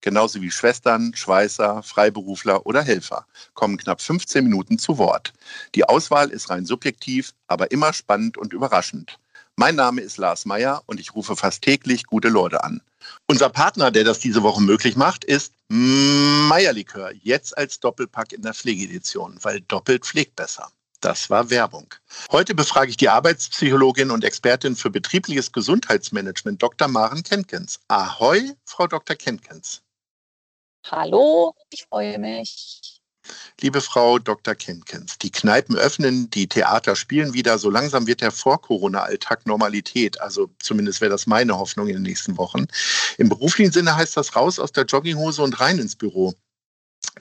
genauso wie Schwestern, Schweißer, Freiberufler oder Helfer, kommen knapp 15 Minuten zu Wort. Die Auswahl ist rein subjektiv, aber immer spannend und überraschend. Mein Name ist Lars Meyer und ich rufe fast täglich gute Leute an. Unser Partner, der das diese Woche möglich macht, ist Meierlikör, jetzt als Doppelpack in der Pflegedition, weil doppelt pflegt besser. Das war Werbung. Heute befrage ich die Arbeitspsychologin und Expertin für betriebliches Gesundheitsmanagement, Dr. Maren Kenkens. Ahoi, Frau Dr. Kenkens. Hallo, ich freue mich. Liebe Frau Dr. Kenkens, die Kneipen öffnen, die Theater spielen wieder. So langsam wird der Vor-Corona-Alltag Normalität. Also zumindest wäre das meine Hoffnung in den nächsten Wochen. Im beruflichen Sinne heißt das raus aus der Jogginghose und rein ins Büro.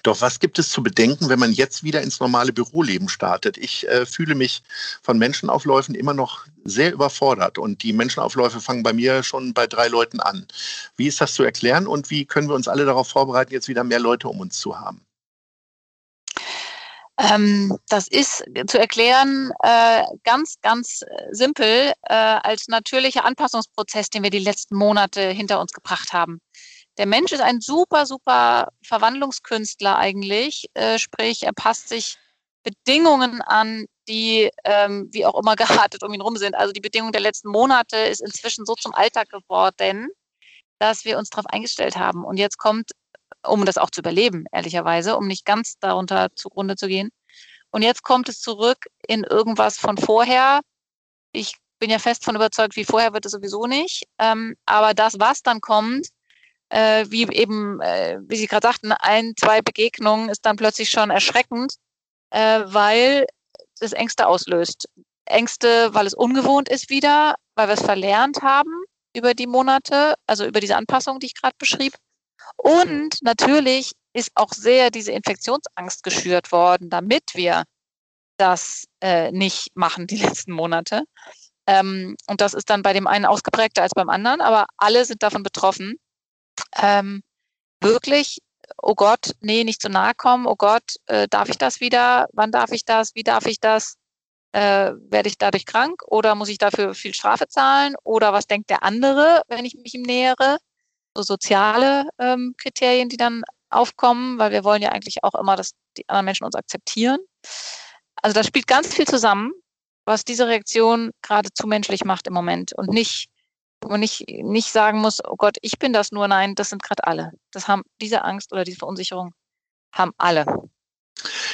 Doch was gibt es zu bedenken, wenn man jetzt wieder ins normale Büroleben startet? Ich äh, fühle mich von Menschenaufläufen immer noch sehr überfordert und die Menschenaufläufe fangen bei mir schon bei drei Leuten an. Wie ist das zu erklären und wie können wir uns alle darauf vorbereiten, jetzt wieder mehr Leute um uns zu haben? Ähm, das ist zu erklären äh, ganz, ganz simpel äh, als natürlicher Anpassungsprozess, den wir die letzten Monate hinter uns gebracht haben. Der Mensch ist ein super, super Verwandlungskünstler eigentlich, äh, sprich, er passt sich Bedingungen an, die ähm, wie auch immer geartet um ihn rum sind. Also die Bedingungen der letzten Monate ist inzwischen so zum Alltag geworden, dass wir uns darauf eingestellt haben. Und jetzt kommt um das auch zu überleben, ehrlicherweise, um nicht ganz darunter zugrunde zu gehen. Und jetzt kommt es zurück in irgendwas von vorher. Ich bin ja fest von überzeugt, wie vorher wird es sowieso nicht. Ähm, aber das, was dann kommt, äh, wie eben, äh, wie Sie gerade sagten, ein, zwei Begegnungen ist dann plötzlich schon erschreckend, äh, weil es Ängste auslöst. Ängste, weil es ungewohnt ist wieder, weil wir es verlernt haben über die Monate, also über diese Anpassung, die ich gerade beschrieb. Und natürlich ist auch sehr diese Infektionsangst geschürt worden, damit wir das äh, nicht machen die letzten Monate. Ähm, und das ist dann bei dem einen ausgeprägter als beim anderen, aber alle sind davon betroffen. Ähm, wirklich, oh Gott, nee, nicht zu nahe kommen, oh Gott, äh, darf ich das wieder? Wann darf ich das? Wie darf ich das? Äh, werde ich dadurch krank oder muss ich dafür viel Strafe zahlen? Oder was denkt der andere, wenn ich mich ihm nähere? so soziale ähm, Kriterien, die dann aufkommen, weil wir wollen ja eigentlich auch immer, dass die anderen Menschen uns akzeptieren. Also da spielt ganz viel zusammen, was diese Reaktion gerade zu menschlich macht im Moment und nicht, wo nicht, nicht sagen muss, oh Gott, ich bin das nur, nein, das sind gerade alle. Das haben diese Angst oder diese Verunsicherung haben alle.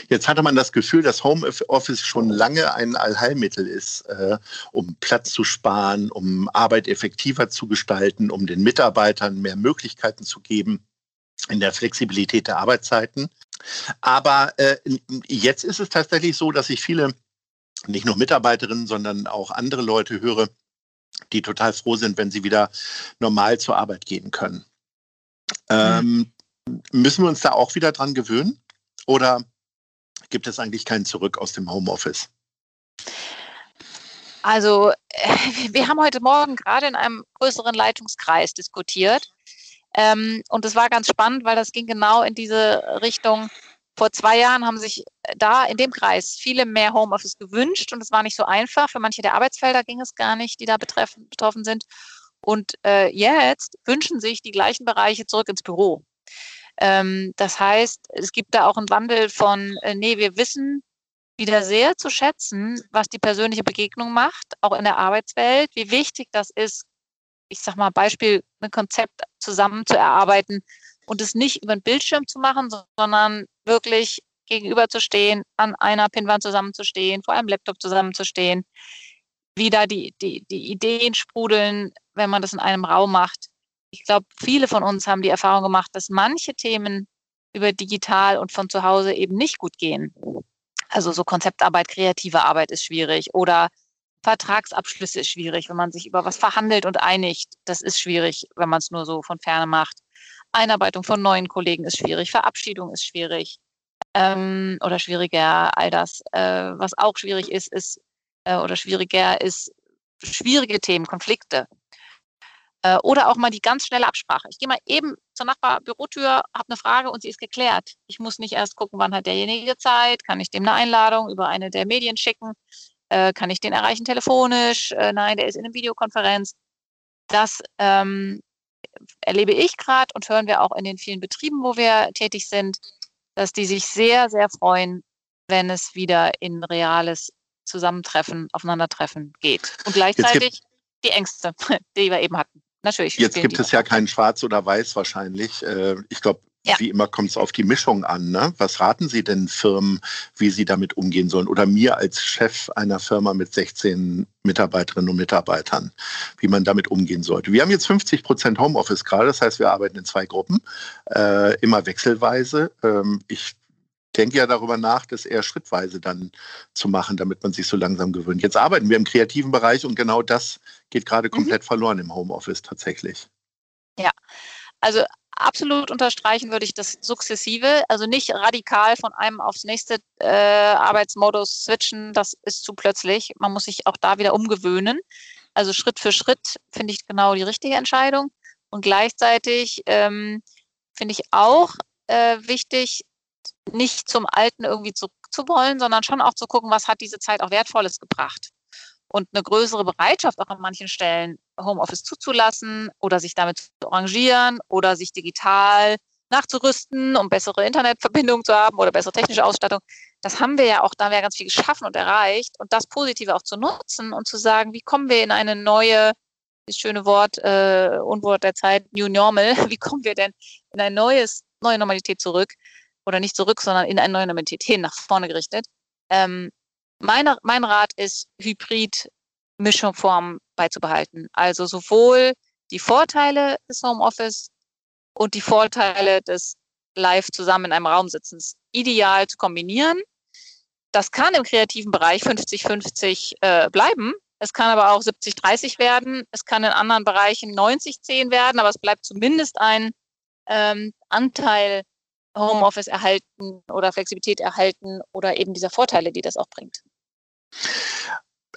Jetzt hatte man das Gefühl, dass Homeoffice schon lange ein Allheilmittel ist, äh, um Platz zu sparen, um Arbeit effektiver zu gestalten, um den Mitarbeitern mehr Möglichkeiten zu geben in der Flexibilität der Arbeitszeiten. Aber äh, jetzt ist es tatsächlich so, dass ich viele, nicht nur Mitarbeiterinnen, sondern auch andere Leute höre, die total froh sind, wenn sie wieder normal zur Arbeit gehen können. Mhm. Ähm, müssen wir uns da auch wieder dran gewöhnen? Oder gibt es eigentlich kein Zurück aus dem Homeoffice? Also, wir haben heute Morgen gerade in einem größeren Leitungskreis diskutiert. Ähm, und es war ganz spannend, weil das ging genau in diese Richtung. Vor zwei Jahren haben sich da in dem Kreis viele mehr Homeoffice gewünscht und es war nicht so einfach. Für manche der Arbeitsfelder ging es gar nicht, die da betreffen, betroffen sind. Und äh, jetzt wünschen sich die gleichen Bereiche zurück ins Büro. Ähm, das heißt, es gibt da auch einen Wandel von, äh, nee, wir wissen wieder sehr zu schätzen, was die persönliche Begegnung macht, auch in der Arbeitswelt, wie wichtig das ist, ich sag mal, Beispiel, ein Konzept zusammen zu erarbeiten und es nicht über den Bildschirm zu machen, sondern wirklich gegenüberzustehen, an einer Pinwand zusammenzustehen, vor einem Laptop zusammenzustehen, wie da die, die, die Ideen sprudeln, wenn man das in einem Raum macht ich glaube, viele von uns haben die Erfahrung gemacht, dass manche Themen über digital und von zu Hause eben nicht gut gehen. Also so Konzeptarbeit, kreative Arbeit ist schwierig oder Vertragsabschlüsse ist schwierig, wenn man sich über was verhandelt und einigt. Das ist schwierig, wenn man es nur so von ferne macht. Einarbeitung von neuen Kollegen ist schwierig, Verabschiedung ist schwierig. ähm, oder schwieriger, all das. Äh, was auch schwierig ist, ist äh, oder schwieriger ist schwierige Themen, Konflikte. Äh, oder auch mal die ganz schnelle Absprache. Ich gehe mal eben zur Nachbarbürotür, habe eine Frage und sie ist geklärt. Ich muss nicht erst gucken, wann hat derjenige Zeit, kann ich dem eine Einladung über eine der Medien schicken, äh, kann ich den erreichen telefonisch, äh, nein, der ist in einer Videokonferenz. Das ähm, erlebe ich gerade und hören wir auch in den vielen Betrieben, wo wir tätig sind, dass die sich sehr, sehr freuen, wenn es wieder in reales Zusammentreffen, Aufeinandertreffen geht. Und gleichzeitig die Ängste, die wir eben hatten. Natürlich. Jetzt gibt es ja kein Schwarz oder Weiß wahrscheinlich. Äh, ich glaube, ja. wie immer kommt es auf die Mischung an. Ne? Was raten Sie denn Firmen, wie sie damit umgehen sollen? Oder mir als Chef einer Firma mit 16 Mitarbeiterinnen und Mitarbeitern, wie man damit umgehen sollte. Wir haben jetzt 50 Prozent Homeoffice gerade, das heißt, wir arbeiten in zwei Gruppen, äh, immer wechselweise. Ähm, ich denke ja darüber nach, das eher schrittweise dann zu machen, damit man sich so langsam gewöhnt. Jetzt arbeiten wir im kreativen Bereich und genau das geht gerade mhm. komplett verloren im Homeoffice tatsächlich. Ja, also absolut unterstreichen würde ich das sukzessive, also nicht radikal von einem aufs nächste äh, Arbeitsmodus switchen, das ist zu plötzlich. Man muss sich auch da wieder umgewöhnen. Also Schritt für Schritt finde ich genau die richtige Entscheidung. Und gleichzeitig ähm, finde ich auch äh, wichtig, nicht zum Alten irgendwie zurückzuwollen, sondern schon auch zu gucken, was hat diese Zeit auch Wertvolles gebracht. Und eine größere Bereitschaft auch an manchen Stellen, Homeoffice zuzulassen oder sich damit zu arrangieren oder sich digital nachzurüsten, um bessere Internetverbindungen zu haben oder bessere technische Ausstattung. Das haben wir ja auch, da haben wir ja ganz viel geschaffen und erreicht und das Positive auch zu nutzen und zu sagen, wie kommen wir in eine neue, das schöne Wort, äh, Unwort der Zeit, New Normal, wie kommen wir denn in ein neues, neue Normalität zurück, oder nicht zurück, sondern in eine neue Normalität nach vorne gerichtet. Ähm, meine, mein Rat ist, Hybrid-Mischformen beizubehalten. Also sowohl die Vorteile des Homeoffice und die Vorteile des live zusammen in einem Raum sitzens ideal zu kombinieren. Das kann im kreativen Bereich 50-50 äh, bleiben. Es kann aber auch 70-30 werden. Es kann in anderen Bereichen 90-10 werden, aber es bleibt zumindest ein ähm, Anteil Homeoffice erhalten oder Flexibilität erhalten oder eben diese Vorteile, die das auch bringt.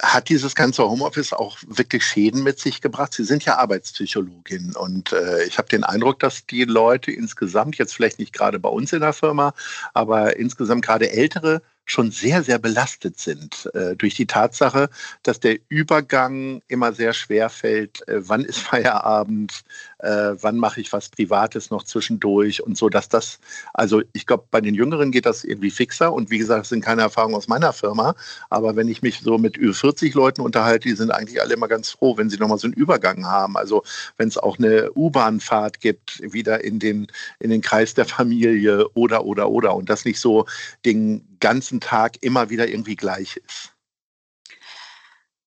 Hat dieses ganze Homeoffice auch wirklich Schäden mit sich gebracht? Sie sind ja Arbeitspsychologin und äh, ich habe den Eindruck, dass die Leute insgesamt, jetzt vielleicht nicht gerade bei uns in der Firma, aber insgesamt gerade ältere schon sehr, sehr belastet sind äh, durch die Tatsache, dass der Übergang immer sehr schwer fällt. Äh, wann ist Feierabend? Äh, wann mache ich was Privates noch zwischendurch? Und so, dass das, also ich glaube, bei den Jüngeren geht das irgendwie fixer. Und wie gesagt, das sind keine Erfahrungen aus meiner Firma. Aber wenn ich mich so mit über 40 Leuten unterhalte, die sind eigentlich alle immer ganz froh, wenn sie nochmal so einen Übergang haben. Also wenn es auch eine U-Bahn-Fahrt gibt, wieder in den, in den Kreis der Familie oder, oder, oder. Und das nicht so den ganzen Tag immer wieder irgendwie gleich ist?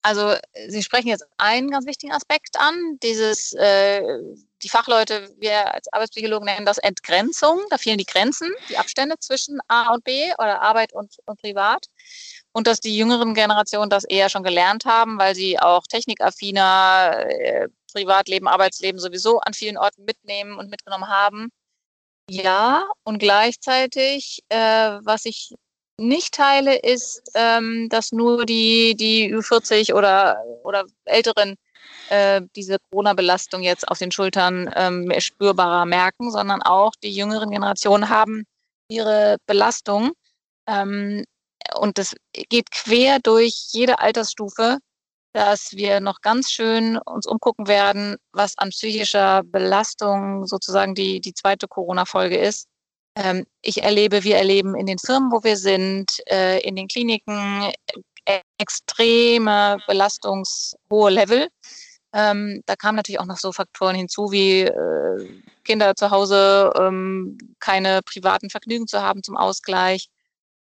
Also Sie sprechen jetzt einen ganz wichtigen Aspekt an, dieses, äh, die Fachleute, wir als Arbeitspsychologen nennen das Entgrenzung, da fehlen die Grenzen, die Abstände zwischen A und B oder Arbeit und, und Privat. Und dass die jüngeren Generationen das eher schon gelernt haben, weil sie auch technikaffiner äh, Privatleben, Arbeitsleben sowieso an vielen Orten mitnehmen und mitgenommen haben. Ja, und gleichzeitig, äh, was ich nicht teile, ist, ähm, dass nur die, die Ü40 oder, oder Älteren äh, diese Corona-Belastung jetzt auf den Schultern ähm, spürbarer merken, sondern auch die jüngeren Generationen haben ihre Belastung. Ähm, und das geht quer durch jede Altersstufe, dass wir noch ganz schön uns umgucken werden, was an psychischer Belastung sozusagen die, die zweite Corona-Folge ist ähm, ich erlebe, wir erleben in den Firmen, wo wir sind, äh, in den Kliniken äh, extreme belastungshohe Level. Ähm, da kamen natürlich auch noch so Faktoren hinzu, wie äh, Kinder zu Hause ähm, keine privaten Vergnügen zu haben zum Ausgleich.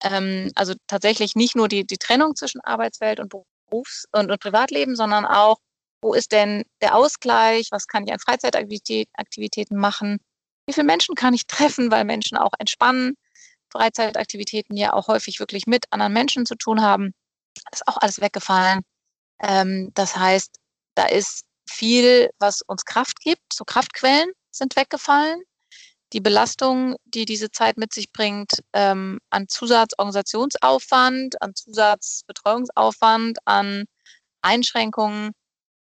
Ähm, also tatsächlich nicht nur die, die Trennung zwischen Arbeitswelt und Berufs- und, und Privatleben, sondern auch, wo ist denn der Ausgleich? Was kann ich an Freizeitaktivitäten machen? Wie viele Menschen kann ich treffen, weil Menschen auch entspannen, Freizeitaktivitäten ja auch häufig wirklich mit anderen Menschen zu tun haben. Das ist auch alles weggefallen. Ähm, das heißt, da ist viel, was uns Kraft gibt. So Kraftquellen sind weggefallen. die Belastung, die diese Zeit mit sich bringt, ähm, an Zusatzorganisationsaufwand, an Zusatzbetreuungsaufwand, an Einschränkungen,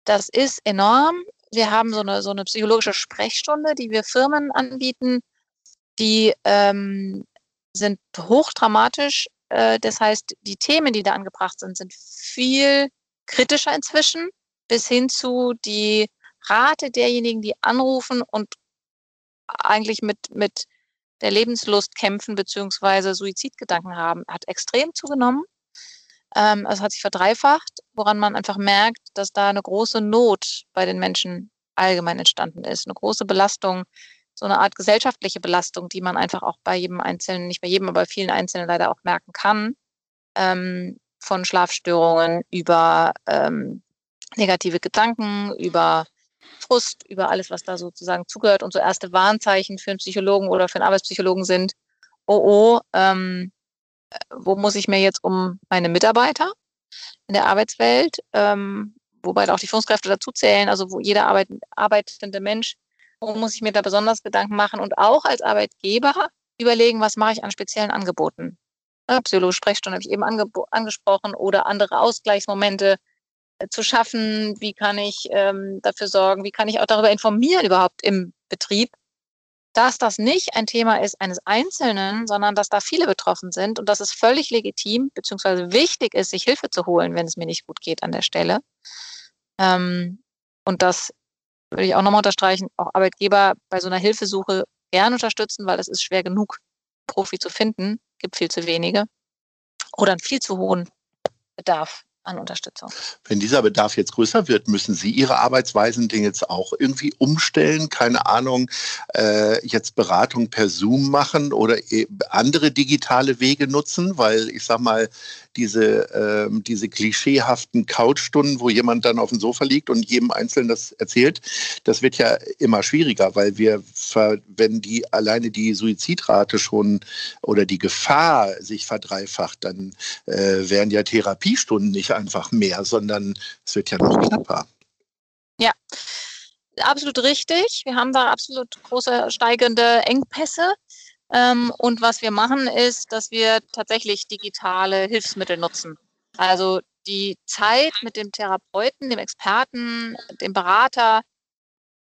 das ist enorm. Wir haben so eine, so eine psychologische Sprechstunde, die wir Firmen anbieten, die ähm, sind hochdramatisch. Äh, das heißt, die Themen, die da angebracht sind, sind viel kritischer inzwischen, bis hin zu die Rate derjenigen, die anrufen und eigentlich mit, mit der Lebenslust kämpfen beziehungsweise Suizidgedanken haben, hat extrem zugenommen. Ähm, es hat sich verdreifacht, woran man einfach merkt, dass da eine große Not bei den Menschen allgemein entstanden ist, eine große Belastung, so eine Art gesellschaftliche Belastung, die man einfach auch bei jedem Einzelnen, nicht bei jedem, aber bei vielen Einzelnen leider auch merken kann, ähm, von Schlafstörungen über ähm, negative Gedanken, über Frust, über alles, was da sozusagen zugehört. Und so erste Warnzeichen für einen Psychologen oder für einen Arbeitspsychologen sind, oh oh, ähm, wo muss ich mir jetzt um meine Mitarbeiter in der Arbeitswelt, ähm, wobei auch die Führungskräfte dazu zählen, also wo jeder Arbeit, arbeitende Mensch, wo muss ich mir da besonders Gedanken machen und auch als Arbeitgeber überlegen, was mache ich an speziellen Angeboten. Ja, Psychologische Sprechstunde habe ich eben angesprochen oder andere Ausgleichsmomente, äh, zu schaffen, wie kann ich ähm, dafür sorgen, wie kann ich auch darüber informieren überhaupt im Betrieb, dass das nicht ein Thema ist eines Einzelnen, sondern dass da viele betroffen sind und dass es völlig legitim bzw. wichtig ist, sich Hilfe zu holen, wenn es mir nicht gut geht an der Stelle. Ähm, und das würde ich auch nochmal unterstreichen, auch Arbeitgeber bei so einer Hilfesuche gern unterstützen, weil es ist schwer genug, Profi zu finden, gibt viel zu wenige oder einen viel zu hohen Bedarf an Unterstützung. Wenn dieser Bedarf jetzt größer wird, müssen Sie Ihre Arbeitsweisen denn jetzt auch irgendwie umstellen? Keine Ahnung, äh, jetzt Beratung per Zoom machen oder andere digitale Wege nutzen? Weil ich sag mal, diese, ähm, diese klischeehaften Couchstunden, wo jemand dann auf dem Sofa liegt und jedem Einzelnen das erzählt, das wird ja immer schwieriger, weil wir, wenn die alleine die Suizidrate schon oder die Gefahr sich verdreifacht, dann äh, werden ja Therapiestunden nicht einfach mehr, sondern es wird ja noch knapper. Ja, absolut richtig. Wir haben da absolut große steigende Engpässe. Ähm, und was wir machen, ist, dass wir tatsächlich digitale Hilfsmittel nutzen. Also die Zeit mit dem Therapeuten, dem Experten, dem Berater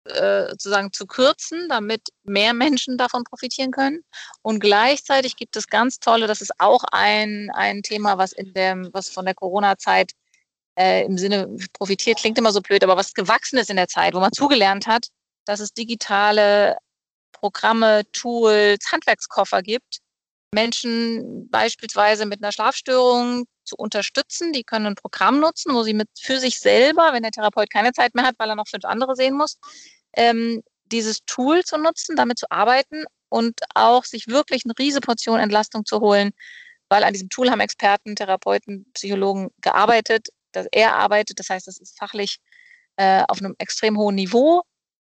äh, sozusagen zu kürzen, damit mehr Menschen davon profitieren können. Und gleichzeitig gibt es ganz tolle, das ist auch ein, ein Thema, was in dem, was von der Corona-Zeit äh, im Sinne profitiert, klingt immer so blöd, aber was gewachsen ist in der Zeit, wo man zugelernt hat, dass es digitale Programme, Tools, Handwerkskoffer gibt, Menschen beispielsweise mit einer Schlafstörung zu unterstützen. Die können ein Programm nutzen, wo sie mit für sich selber, wenn der Therapeut keine Zeit mehr hat, weil er noch fünf andere sehen muss, ähm, dieses Tool zu nutzen, damit zu arbeiten und auch sich wirklich eine riesige Portion Entlastung zu holen, weil an diesem Tool haben Experten, Therapeuten, Psychologen gearbeitet, dass er arbeitet. Das heißt, es ist fachlich äh, auf einem extrem hohen Niveau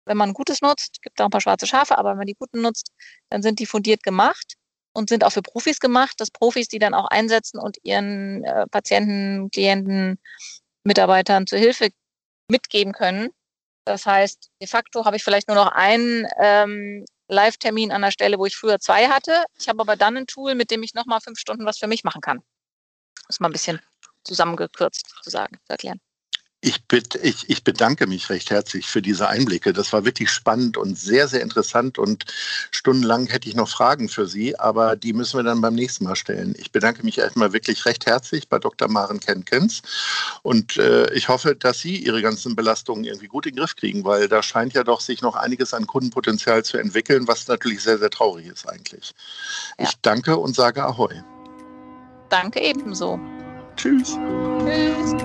wenn man Gutes nutzt, gibt da ein paar schwarze Schafe, aber wenn man die Guten nutzt, dann sind die fundiert gemacht und sind auch für Profis gemacht, dass Profis die dann auch einsetzen und ihren äh, Patienten, Klienten, Mitarbeitern zur Hilfe mitgeben können. Das heißt, de facto habe ich vielleicht nur noch einen ähm, Live-Termin an der Stelle, wo ich früher zwei hatte. Ich habe aber dann ein Tool, mit dem ich nochmal fünf Stunden was für mich machen kann. Das ist mal ein bisschen zusammengekürzt zu sagen, zu erklären. Ich, ich, ich bedanke mich recht herzlich für diese Einblicke. Das war wirklich spannend und sehr, sehr interessant. Und stundenlang hätte ich noch Fragen für Sie, aber die müssen wir dann beim nächsten Mal stellen. Ich bedanke mich erstmal wirklich recht herzlich bei Dr. Maren Kenkens. Und äh, ich hoffe, dass Sie Ihre ganzen Belastungen irgendwie gut in den Griff kriegen, weil da scheint ja doch sich noch einiges an Kundenpotenzial zu entwickeln, was natürlich sehr, sehr traurig ist eigentlich. Ja. Ich danke und sage Ahoi. Danke ebenso. Tschüss. Tschüss.